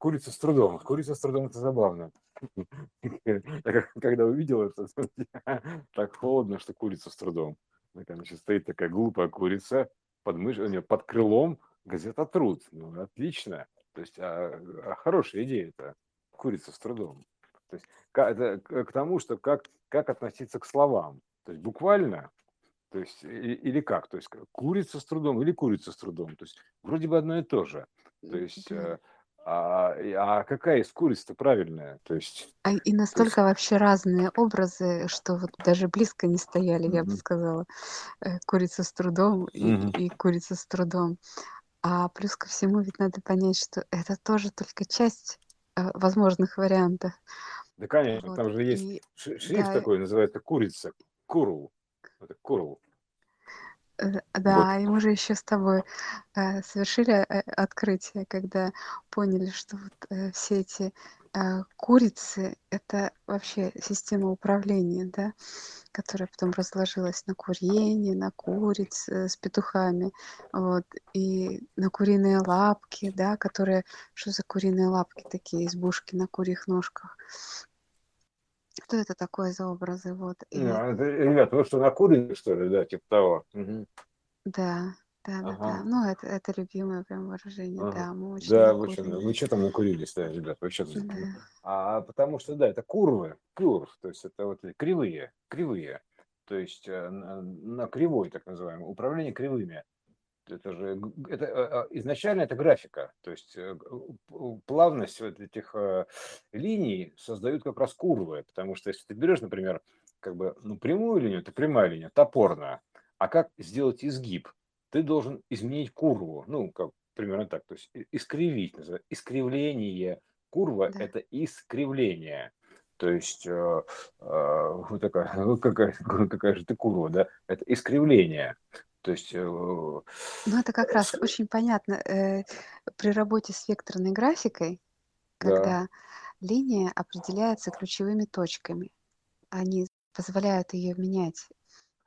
курица с трудом. Курица с трудом это забавно. Когда увидел это, так холодно, что курица с трудом. Значит, стоит такая глупая курица под, мыш... под крылом газета «Труд». Ну, отлично. То есть, а, а хорошая идея это курица с трудом. То есть, это к тому, что как, как относиться к словам. То есть, буквально, то есть, или как? То есть, курица с трудом или курица с трудом. То есть, вроде бы одно и то же. То есть, э, а, а какая из куриц-то правильная? То есть, А, и настолько вообще разные образы, что вот даже близко не стояли, я бы сказала. Э, Курица с трудом и, Мгм. и курица с трудом. А плюс ко всему ведь надо понять, что это тоже только часть э, возможных вариантов. Да, конечно, Вот. там же есть И шрифт да, такой, называется курица, курл. Это курл. Э, Вот. Да, и мы же еще с тобой э, совершили э, открытие, когда поняли, что вот э, все эти э, курицы это вообще система управления, да, которая потом разложилась на курение, на куриц э, с петухами, вот, и на куриные лапки, да, которые, что за куриные лапки такие, избушки на курьих ножках. Что это такое за образы, вот, и а это, ребят, вы что, накурили, что ли, да, типа того? Мгм. да, да, да, да. Ага. Ну, это, это любимое прям выражение, Ага. да, мы очень Да, вы что, вы что там накурились-то, ребят? Вы что там? Да. А потому что, да, это курвы, курв, то есть это вот кривые, кривые, то есть э, на, на кривой, так называемое, управление кривыми. Это же это, э, э, изначально это графика, то есть э, плавность вот этих э, линий создают как раз курвы, потому что если ты берешь, например, как бы ну, прямую линию, это прямая линия, топорная, а как сделать изгиб? Ты должен изменить курву, ну, как примерно так, то есть искривить, называется, искривление. Курва – Да. это искривление. То есть, э, э, вот такая, какая, какая же ты курва, да? Это искривление. То есть, э, Ну, это как раз очень понятно э, при работе с векторной графикой, да, когда линия определяется ключевыми точками. Они позволяют ее менять.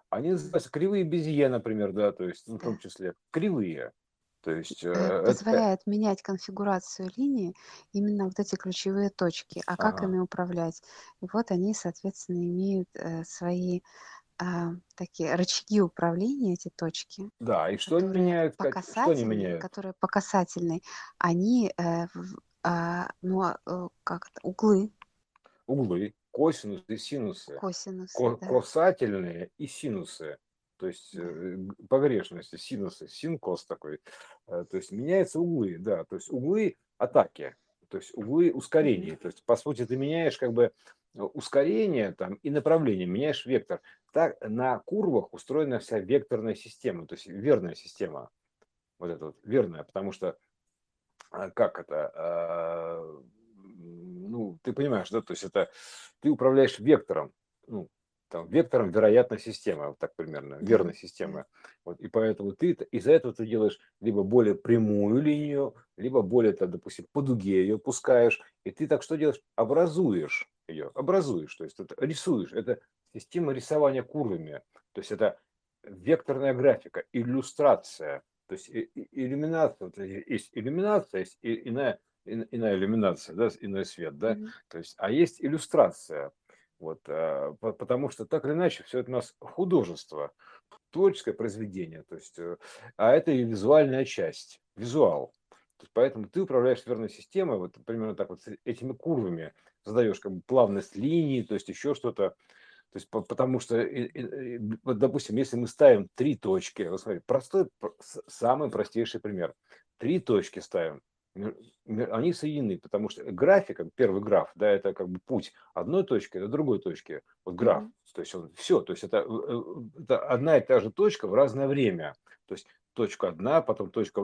они называются кривые безье, например, да, то есть, ну, в Да. том числе кривые. То есть, э, Э, это, менять конфигурацию линии именно вот эти ключевые точки. А как ага, ими управлять? И вот они, соответственно, имеют свои а, такие рычаги управления, эти точки, да, и что они меняют, по Кать? Что они касательной, меняют? которые по касательной, они, э, а, ну, а, э, как это, углы, Углы, косинусы, синусы. косинусы, ко- да, косательные и синусы, то есть э, погрешности, синусы, синкос такой, Э, то есть меняются углы, да, то есть углы атаки, то есть углы Мгм. ускорений, то есть по сути ты меняешь как бы э, ускорение там и направление, меняешь вектор. Так на курвах устроена вся векторная система, то есть верная система, вот эта вот верная, потому что а, как это, а, ну, ты понимаешь, да, то есть это ты управляешь вектором, ну, там, вектором вероятной системы, вот так примерно, верной системы. Вот, и поэтому ты из-за этого ты делаешь либо более прямую линию, либо более, так, допустим, по дуге ее пускаешь, и ты так что делаешь? Образуешь ее, образуешь, то есть это рисуешь. Это система рисования курвами, то есть это векторная графика, иллюстрация, то есть иллюминация, вот есть иллюминация, есть иная, ин- иная иллюминация, да, иной свет, да, Мгм. то есть, а есть иллюстрация, вот, а, по- потому что так или иначе все это у нас художество, творческое произведение, то есть, э, а это и визуальная часть, визуал. Поэтому ты управляешь верной системой, вот примерно так вот этими курвами задаешь как бы плавность линии, то есть еще что-то, то есть, по- потому что, вот, допустим, если мы ставим три точки, вот смотри, простой, самый простейший пример. Три точки ставим, они соединены, потому что графика, первый граф, да, это как бы путь одной точки до другой точки. Вот граф, Мгм. то есть он все, то есть это, э, э, это одна и та же точка в разное время. То есть точка одна, потом точка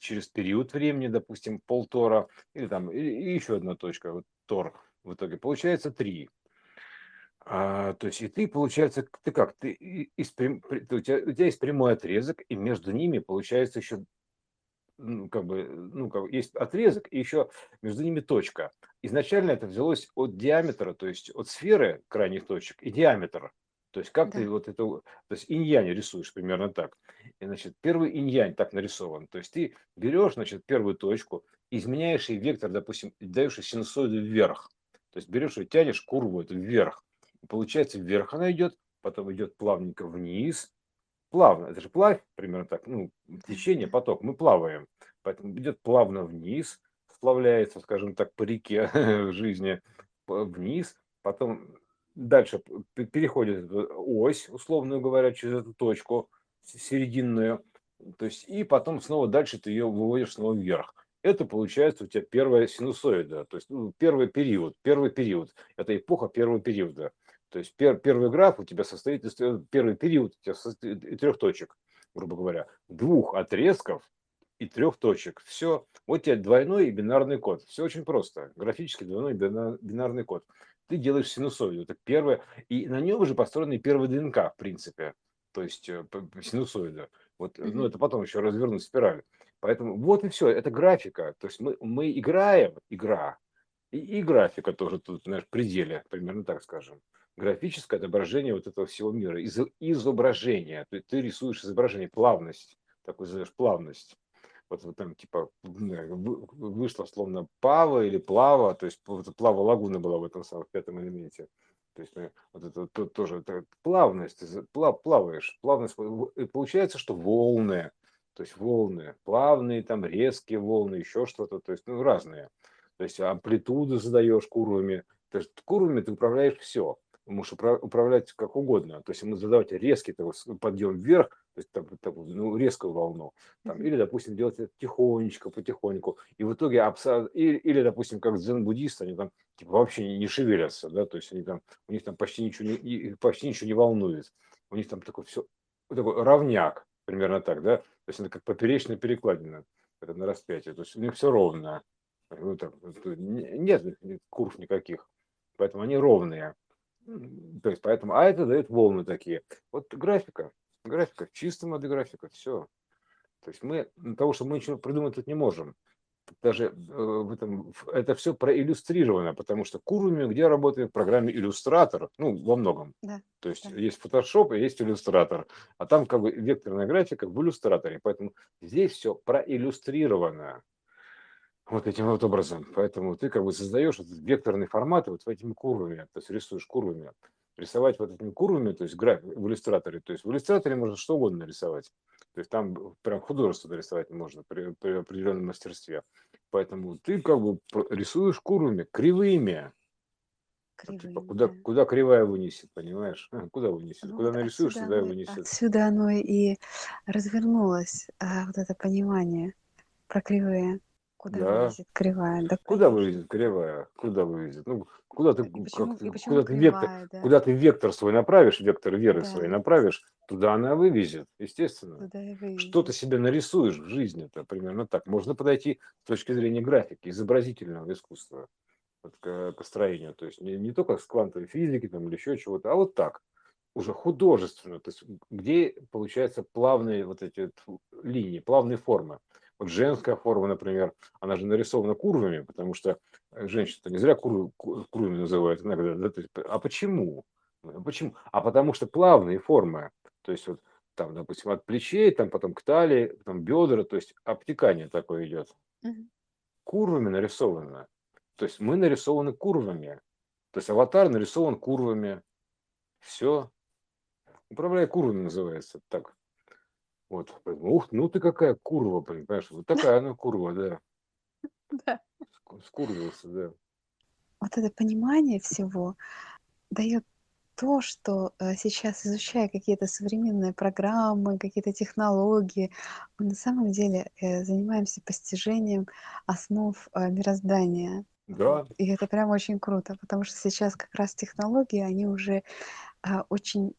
через период времени, допустим, полтора, или там и, еще одна точка, вот тор. В итоге получается три. А, то есть и ты, получается, ты как? Ты из у, тебя, у тебя есть прямой отрезок, и между ними получается еще, ну, как бы, ну, как бы есть отрезок, и еще между ними точка. Изначально это взялось от диаметра, то есть от сферы крайних точек и диаметр. То есть как ты Да. вот это, то есть инь-янь рисуешь примерно так. И, значит, первый инь-янь так нарисован. То есть ты берешь, значит, первую точку, изменяешь ей вектор, допустим, даешь ей синусоиду вверх. То есть берешь и тянешь курву эту вверх. И получается, вверх она идет, потом идет плавненько вниз, плавно. Это же плавь, примерно так, ну, течение, поток. Мы плаваем. Поэтому идет плавно вниз, сплавляется, скажем так, по реке жизни вниз, потом дальше переходит ось, условно говоря, через эту точку серединную, то есть и потом снова дальше ты ее выводишь снова вверх. Это получается у тебя первая синусоида, то есть ну, первый период, первый период, это эпоха первого периода. То есть пер, первый граф у тебя состоит из первый период у тебя состоит из трех точек, грубо говоря, двух отрезков и трех точек. Все. Вот тебе двойной и бинарный код. Все очень просто. Графический двойной бинарный код. Ты делаешь синусоиду. Это первое. И на нем уже построены первые ДНК, в принципе. То есть э, синусоида. Вот, ну, это потом еще развернуть спираль. Поэтому вот и все. Это графика. То есть мы, мы играем, игра, и, и графика тоже тут, знаешь, пределе, примерно так скажем графическое отображение вот этого всего мира, из, изображение. То есть ты рисуешь изображение, плавность, такой задаешь плавность. Вот, вот там типа вышло словно пава или плава, то есть вот плава лагуна была в этом самом пятом элементе. То есть мы, вот это то, тоже это плавность, плав, плаваешь, плавность, и получается, что волны, то есть волны, плавные, там резкие волны, еще что-то, то есть ну, разные. То есть амплитуду задаешь курвами, то есть курвами ты управляешь все можешь управлять как угодно. То есть ему задавать резкий такой подъем вверх, то есть там, там, ну, резкую волну, там, или, допустим, делать это тихонечко, потихоньку, и в итоге, абсо... или, или, допустим, как дзен-буддисты, они там типа, вообще не, не шевелятся, да, то есть они там, у них там почти ничего не, почти ничего не волнует, у них там такой все, такой равняк, примерно так, да, то есть это как поперечная перекладина, это на распятие, то есть у них все ровно, ну, там, нет курв никаких, поэтому они ровные. То есть поэтому, а это дает волны такие. Вот графика, графика, чистая модель графика, все. То есть мы, того, что мы ничего придумать тут не можем. Даже э, в этом, это все проиллюстрировано, потому что Курвами, где работает в программе иллюстратор, ну, во многом. Да, То есть да. есть Photoshop и есть иллюстратор, а там как бы векторная графика в иллюстраторе. Поэтому здесь все проиллюстрировано вот этим вот образом. Поэтому ты как бы создаешь этот векторный формат вот этими курвами, то есть рисуешь курвами. Рисовать вот этими курвами, то есть граф в иллюстраторе. То есть в иллюстраторе можно что угодно рисовать. То есть там прям художество рисовать можно при, при определенном мастерстве. Поэтому ты как бы рисуешь курвами, кривыми. Кривыми, типа, куда, да. куда кривая вынесет, понимаешь? Куда вынесет? Ну, куда нарисуешь, туда и вынесет. Отсюда оно и развернулось, а, вот это понимание про кривые. Куда да. вылезет кривая? Да куда вылезет кривая? Куда вылезет? Ну, куда ты, почему, как, куда, ты вектор, да? куда ты вектор свой направишь, вектор веры да. свой направишь, туда она вывезет, естественно. Что ты себе нарисуешь в жизни, это примерно так. Можно подойти с точки зрения графики, изобразительного искусства вот, к построению. То есть не, не только с квантовой физики там, или еще чего-то, а вот так уже художественно, то есть где получаются плавные вот эти вот линии, плавные формы. Вот женская форма, например, она же нарисована курвами, потому что женщина-то не зря кур, курвами называют иногда. Да? есть, а почему? Почему? А потому что плавные формы. То есть вот там, допустим, от плечей, там потом к талии, там бедра, то есть обтекание такое идет. Угу. Курвами нарисовано. То есть мы нарисованы курвами. То есть аватар нарисован курвами. Все. Управляя курвами называется. Так. Вот, ух, ну ты какая курва, понимаешь, вот такая она курва, да. Да. Скурвился, да. Вот это понимание всего дает то, что э, сейчас, изучая какие-то современные программы, какие-то технологии, мы на самом деле э, занимаемся постижением основ э, мироздания. Да. И это прям очень круто, потому что сейчас как раз технологии, они уже очень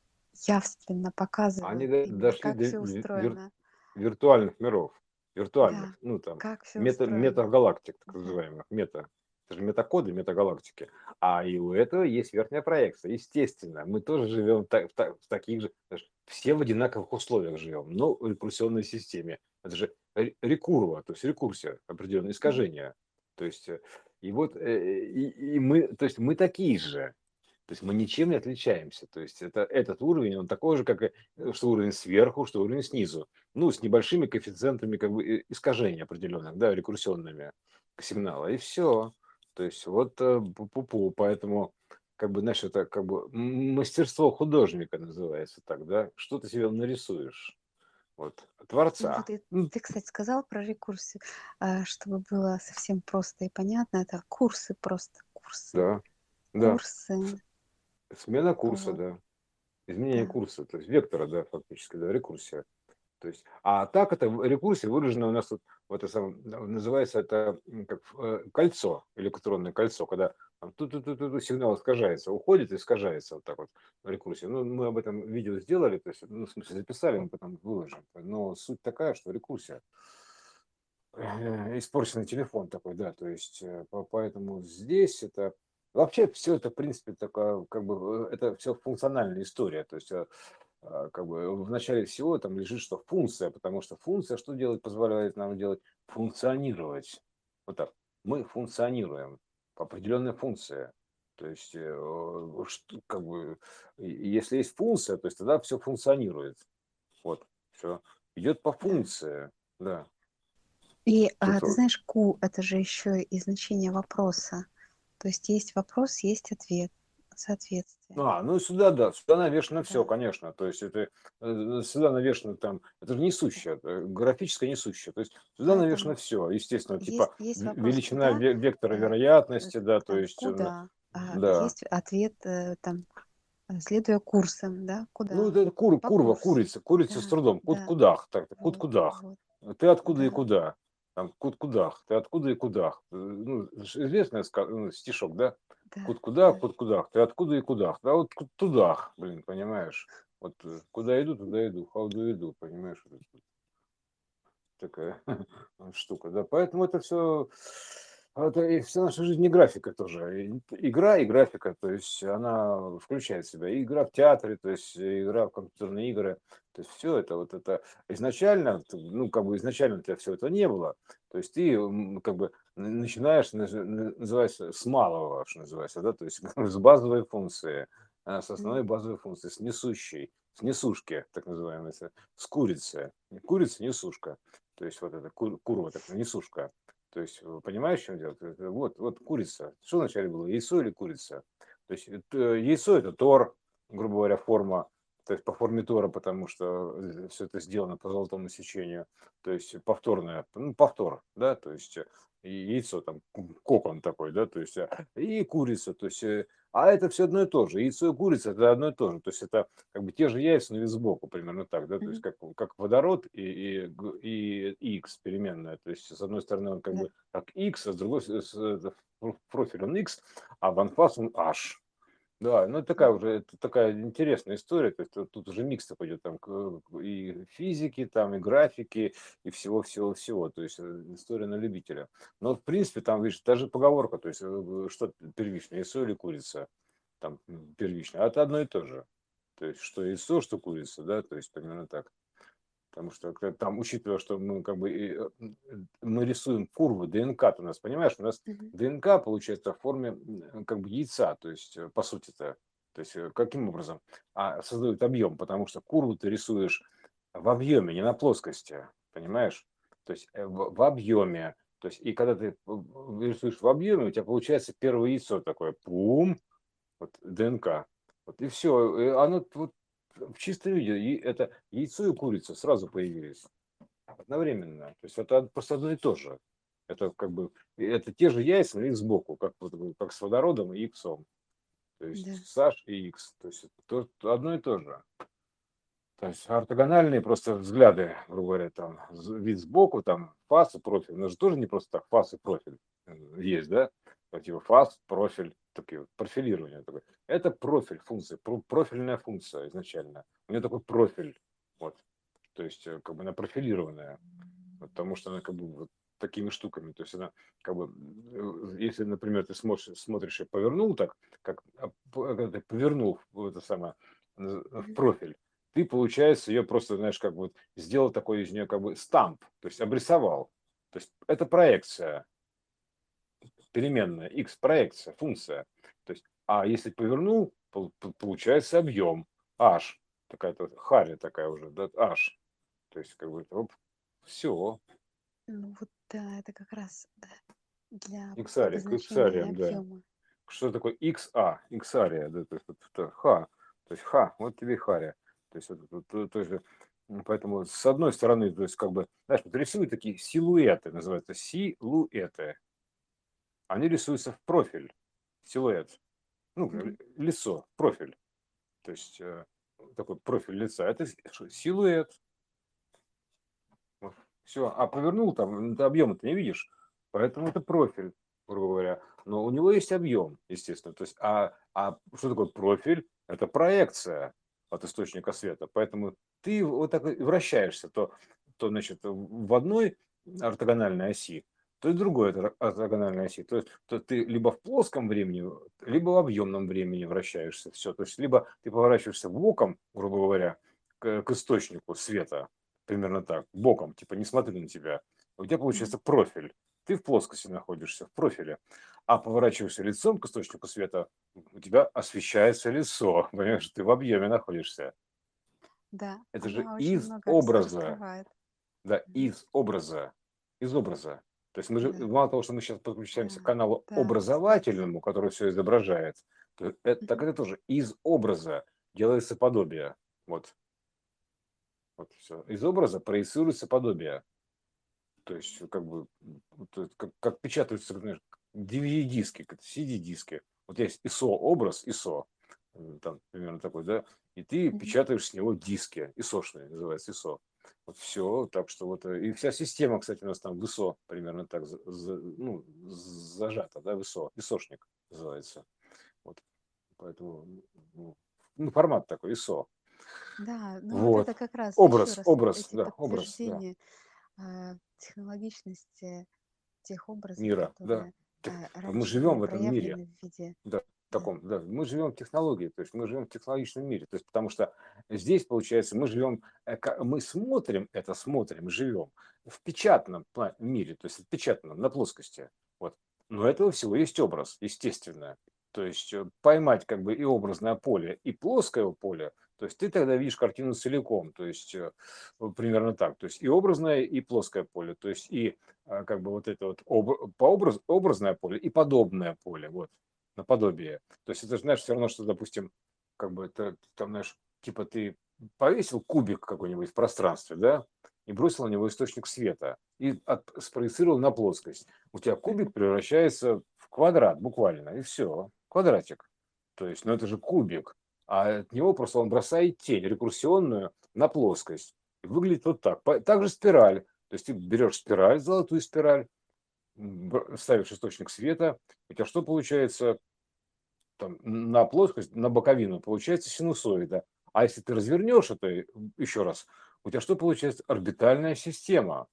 явственно показывают, Они дошли как до все устроено. виртуальных миров, виртуальных, Да, ну там, как все мета, устроено. метагалактик, так называемых, мета. Это же метакоды, метагалактики. А и у этого есть верхняя проекция. Естественно, мы тоже живем так, в, в таких же, все в одинаковых условиях живем, но в рекурсионной системе. Это же рекурва, то есть рекурсия, определенное искажение. То есть, э, и вот, э, и, и мы, то есть мы такие же. То есть мы ничем не отличаемся. То есть это, этот уровень, он такой же, как и э, что уровень сверху, что уровень снизу. Ну, с небольшими коэффициентами как бы искажений определенных, да, рекурсионными. сигнала, и все. То есть вот э, пу-пу-пу, поэтому как бы, знаешь, это как бы мастерство художника называется так, да? Что ты себе нарисуешь? Вот, Ну творца. М, ты, кстати, сказал про рекурсию, а, чтобы было совсем просто и понятно, это курсы просто, курсы, Да, да. курсы, Смена курса, вот, да. Изменение да. курса, то есть вектора, да, фактически, да, рекурсия. То есть, а так это в- рекурсия выражена у нас вот это самое, н- называется это м, как э, кольцо, электронное кольцо, когда там ту ту ту ту сигнал искажается, уходит и искажается вот так вот рекурсия. Ну, мы об этом видео сделали, то есть, ну, в смысле, записали, мы потом выложим. Но суть такая, что рекурсия э, испорченный телефон такой, да, то есть э, по- поэтому здесь это вообще все это в принципе такая как бы э, это все функциональная история, то есть э, а, как бы в начале всего там лежит что функция, потому что функция что делает, позволяет нам делать? Функционировать, вот так, мы функционируем. По определенной функции, то есть э, как бы если есть функция, то есть тогда все функционирует, вот все идет по функции, да. И а, ты знаешь, ку это же еще и значение вопроса. То есть есть вопрос, есть ответ, соответствие. А, ну сюда, да, сюда навешено все, Да. конечно. То есть это э, сюда навешено там, это же несущее, э, графическое несущее. То есть сюда навешено все, естественно, есть, типа есть вопрос величина куда, ве- вектора э, вероятности, да, то есть, куда, а да. есть ответ там, следуя курсом, да, Ну, куда, это кур, по курва, курсу. курица, курица с Да, трудом, кут да, так, кут вот, Ты откуда и да, куда? Там кут кудах, ты откуда и кудах. Э, Ну, известный ну, стишок, да? да, Кут кудах, да. кут кудах, ты откуда и кудах. Да вот тудах, блин, понимаешь? Вот э, куда иду, туда иду, хауду иду, понимаешь? Такая штука, да. Поэтому это все, это и вся наша жизнь не графика тоже. И Игра и графика, то есть она включает в себя и игра в театре, то есть игра в компьютерные игры, то есть все это вот это изначально, т- ну как бы изначально у тебя все это не было, то есть ты м, как бы н- начинаешь, наз- н- называется, с малого, что называется, да, то есть с базовой функции, а, с основной М, базовой функции, с несущей, с несушки, так называемой, с с курицы, Не курица, несушка, то есть вот это кур- курва, так несушка, то есть э, понимаешь, в чем дело? Это Вот, вот курица, что вначале было, яйцо или курица? То есть это- яйцо это тор, грубо говоря, форма, то есть по форме Тора, потому что все это сделано по золотому сечению, то есть повторное, ну, повтор, да, то есть э, яйцо там, кокон такой, да, то есть а, и курица, то есть, э, а это все одно и то же, яйцо и курица это одно и то же, то есть это как бы те же яйца, но вид сбоку, примерно так, да, то есть как, как водород и, и, и x переменная, то есть с одной стороны он как бы как x, а с другой с- с- в профиль он x, а в анфас он h, да, ну это такая уже это такая интересная история, то есть тут, тут уже микс такой идет там к- и физики, там и графики, и всего-всего-всего, то есть э, история на любителя. Но в принципе там, видишь, даже поговорка, то есть э, что первичное, яйцо или курица, там м, первичное, а это одно и то же. То есть что яйцо, что курица, да, то есть примерно так. Потому что там, учитывая, что мы как бы э, м, мы рисуем курвы ДНК, у нас, понимаешь, у нас ДНК получается в форме как бы яйца, то есть э, по сути-то, то есть э, каким образом? А создают объем, потому что курву ты рисуешь в объеме, не на плоскости, понимаешь? То есть э, в, в объеме. То есть и когда ты э, рисуешь в объеме, у тебя получается первое яйцо такое, пум, вот ДНК. Вот и все. Оно вот в чистом виде, и это яйцо и курица сразу появились одновременно. То есть это просто одно и то же. Это как бы это те же яйца, но их сбоку, как, как с водородом и иксом. То Да. есть Саш и X. То есть это то- то одно и то же. То есть ортогональные просто взгляды, грубо говоря, там вид сбоку, там фас и профиль. У нас же тоже не просто так фас и профиль э, есть, да? Вот фас, профиль, такие вот профилирование такое. Это профиль функция, про- профильная функция изначально. У нее такой профиль, вот. То есть э, как бы она профилированная, потому что она как бы вот такими штуками. То есть она как бы, э, если, например, ты смотришь, смотришь и повернул так, как а, п- когда ты повернул в это самое в Мгм, профиль, ты, получается, ее просто, знаешь, как бы сделал такой из нее как бы стамп, то есть обрисовал. То есть это проекция, переменная, x, проекция, функция. То есть, а если повернул, получается объем, h, такая-то харя такая уже, да, h. То есть, как бы, оп, все. Ну вот да, это как раз, для Иксария, к иксариям, да. объема. Что такое XA, иксария, да, то есть это ха, то есть ха, вот тебе харя. То есть, вот, то, то есть, м, поэтому с одной стороны, то есть, как бы, знаешь, вот рисуют такие силуэты, называются силуэты. Они рисуются в профиль, силуэт, ну, лицо, профиль. То есть, э, такой профиль лица. Это силуэт. Все. А повернул там, ты объема ты не видишь. Поэтому это профиль, грубо говоря. Но у него есть объем, естественно. То есть, а, а что такое профиль? Это проекция от источника света. Поэтому ты вот так вращаешься, то, то значит, в одной ортогональной оси, то в другой орто- ортогональной оси. То есть то ты либо в плоском времени, либо в объемном времени вращаешься. Все. То есть либо ты поворачиваешься боком, грубо говоря, к, к источнику света, примерно так, боком, типа не смотри на тебя. У тебя получается профиль. Ты в плоскости находишься, в профиле. А поворачиваешься лицом к источнику света, у тебя освещается лицо. Понимаешь, ты в объеме находишься. Да, Это же из образа. Да, из образа. Из образа. То есть мы же, мало того, что мы сейчас подключаемся к каналу да, образовательному, который все изображает, то это, так это тоже из образа делается подобие. Вот. Вот все. Из образа проецируется подобие. То есть, как бы, как, как печатаются, знаешь, DVD-диски, CD-диски. Вот есть ISO образ, ISO, э, там примерно такой, да, и ты печатаешь с него диски, ISO-шные, называется ISO. Вот все, так что вот, э, и вся система, кстати, у нас там в ISO примерно так, за- ну, зажата, да, в ISO, ISO-шник называется. Вот, поэтому, ну, ну, формат такой, ISO. Да, ну вот Вот, это как раз образ, раз образ, да, образ, да, а, технологичности тех образов, мира, да. которые Тех- а, Мы живем в этом мире. в виде, Да, да, таком, да. Мы живем в технологии, то есть мы живем в технологичном мире. То есть потому что здесь, получается, мы живем, э, мы смотрим это, смотрим, живем в печатном мире, то есть в печатном, на плоскости. Вот. Но этого всего есть образ, естественно. То есть э, поймать как бы и образное поле, и плоское поле, то есть ты тогда видишь картину целиком, то есть э, примерно так, то есть и образное, и плоское поле, то есть и как бы вот это вот об, по образ, образное поле и подобное поле, вот, наподобие. То есть это, знаешь, все равно, что, допустим, как бы это, там, знаешь, типа ты повесил кубик какой-нибудь в пространстве, да, и бросил на него источник света, и от, спроецировал на плоскость. У тебя кубик превращается в квадрат буквально, и все, квадратик. То есть, ну это же кубик, а от него просто он бросает тень рекурсионную на плоскость. И выглядит вот так. Также спираль. То есть ты берешь спираль, золотую спираль, ставишь источник света, у тебя что получается? Там, на плоскость, на боковину получается синусоида. А если ты развернешь это э, еще раз, у тебя что получается? Орбитальная система.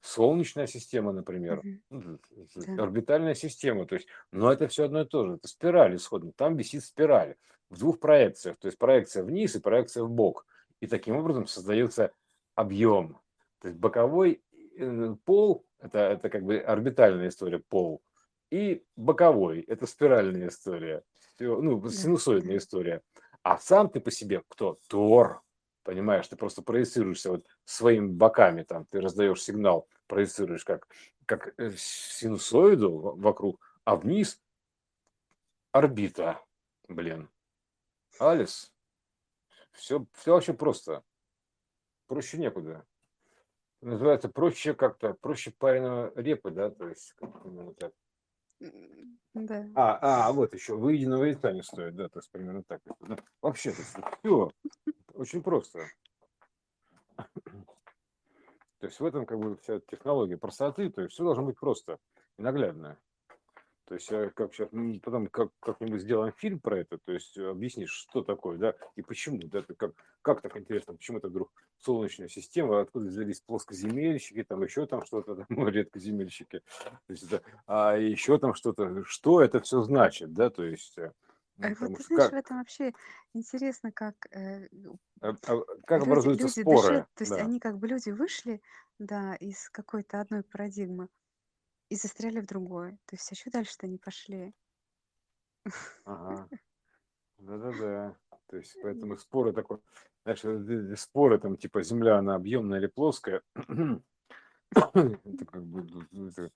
Солнечная система, например. Да, Орбитальная система. То есть, но это все одно и то же. Это спираль исходно. Там висит спираль в двух проекциях. То есть проекция вниз и проекция в бок. И таким образом создается объем. То есть боковой пол, это, это как бы орбитальная история, пол, и боковой, это спиральная история, ну, синусоидная история. А сам ты по себе кто? Тор, понимаешь, ты просто проецируешься вот своими боками, там, ты раздаешь сигнал, проецируешь как, как э, синусоиду вокруг, а вниз орбита, блин. Алис, все, все вообще просто, проще некуда. Называется проще как-то, проще пареного репы, да, то есть именно так. Да. А, а, вот еще выеденного яйца не стоит, да, то есть примерно так. Да. Вообще, все очень просто. То есть в этом как бы вся технология простоты, то есть все должно быть просто и наглядно. То есть я как сейчас потом как, как-нибудь сделаем фильм про это, то есть э, объяснишь, что такое, да, и почему, да, ты как, как так интересно, почему это вдруг солнечная система, откуда взялись плоскоземельщики, там еще там что-то, там, ну, редкоземельщики, то есть это, а еще там что-то, что это все значит, да, то есть, э, ну, вот ты знаешь, в как, этом вообще интересно, как э, а- а как люди, образуются люди споры, то есть да, они как бы люди вышли, да, из какой-то одной парадигмы и застряли в другой. То есть еще дальше-то не пошли. ага, да-да-да, то есть поэтому споры такой, знаешь, э, э, споры там типа Земля, она объемная или плоская, Это как бы ну, это,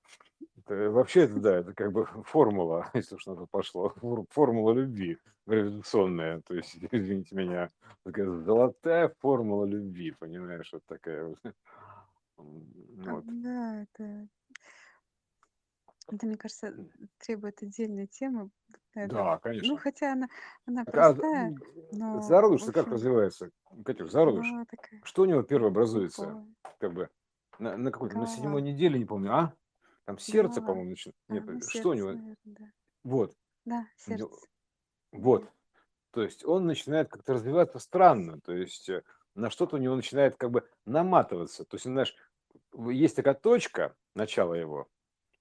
это, вообще это да, это как бы формула, если уж на то пошло, формула любви гравитационная, то есть извините меня, такая золотая формула любви, понимаешь, вот такая вот. А, Вот. Да, это, это, мне кажется, требует отдельной темы. Это, Да, ну, конечно. хотя она, она а простая, но зародыш-то как очень развивается? Катюш, зародыш. ну, такая Что у него первое образуется? глубокая Как бы на, на какой-то, на седьмой голова. неделе, не помню, а? Там сердце, Голова. по-моему, начинает. А, Нет, ну, что у сердце, него? наверное, да. Вот. Да, у сердце. Вот. То есть он начинает как-то развиваться странно. То есть э, на что-то у него начинает как бы наматываться. То есть, знаешь, есть такая точка, начало его,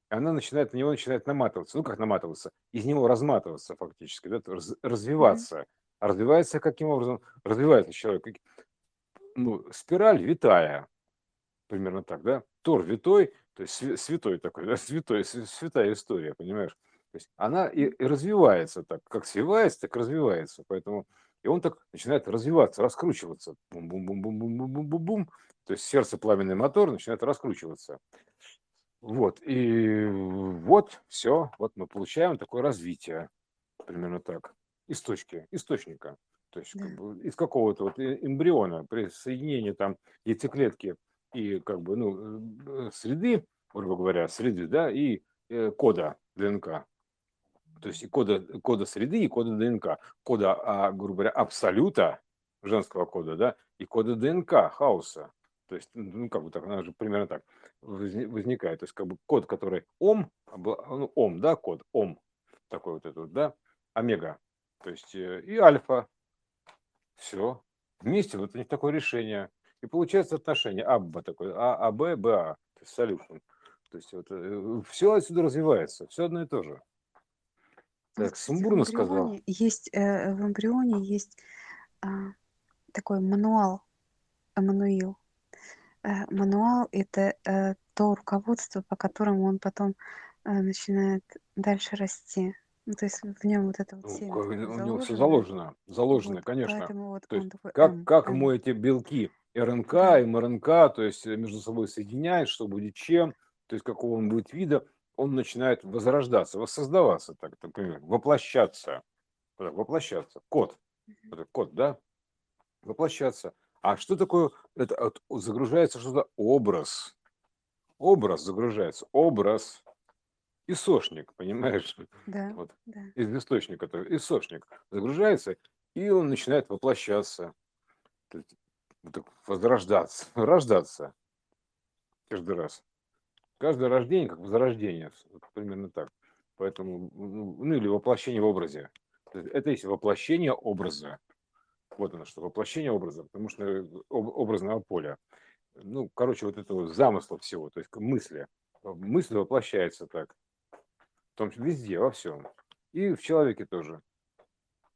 она начинает, на него начинает наматываться. Ну, как наматываться? Из него разматываться фактически, да, раз- развиваться. А развивается каким образом? Развивается человек. Ну, спираль витая, примерно так, да? Тор витой, то есть свя- святой такой, да, святой, св- святая история, понимаешь? То есть она и, и развивается так, как свивается, так развивается. Поэтому и он так начинает развиваться, раскручиваться. Бум-бум-бум-бум-бум-бум-бум-бум. То есть сердце пламенный мотор начинает раскручиваться. Вот. И вот все. Вот мы получаем такое развитие. Примерно так. Из точки, источника. То есть как бы из какого-то вот э- эмбриона при соединении там яйцеклетки и как бы ну э, среды, грубо говоря, среды, да, и э, кода ДНК. То есть и кода, кода среды, и кода ДНК. Кода, а, грубо говоря, абсолюта женского кода, да, и кода ДНК хаоса. То есть, ну, как бы так, она же примерно так возни- возникает. То есть, как бы код, который ом, обла- ну, ом, да, код, ом, такой вот этот, да, омега. То есть, э, и альфа, все. Вместе вот у них такое решение. И получается отношение АБ такое, А, АБ, БА, то есть solution. То есть вот все отсюда развивается, все одно и то же. Вот, Так, сумбурно сказал. есть, э, в эмбрионе есть а, такой мануал, Эммануил. Э, мануал – это э, то руководство, по которому он потом э, начинает дальше расти. Ну, то есть в нем вот это вот Ну, семя у него все заложено. заложено, Вот, конечно. вот То есть такой как, М, как М. мы эти белки РНК и МРНК, то есть между собой соединяет, что будет чем, то есть какого он будет вида, он начинает возрождаться, воссоздаваться, так, так, понимаешь, воплощаться, воплощаться, этот код, да, воплощаться. А что такое, это загружается что-то образ, образ загружается, образ, источник, понимаешь, да, вот да. из источника, то источник загружается, и он начинает воплощаться, возрождаться, рождаться каждый раз. Каждое рождение как возрождение, примерно так. Поэтому, ну, ну, или воплощение в образе. Это есть воплощение образа. Вот оно что, воплощение образа, потому что э, об- образного поля. Ну, короче, вот этого замысла всего, то есть мысли. Мысль воплощается так. В том числе везде, во всем. И в человеке тоже.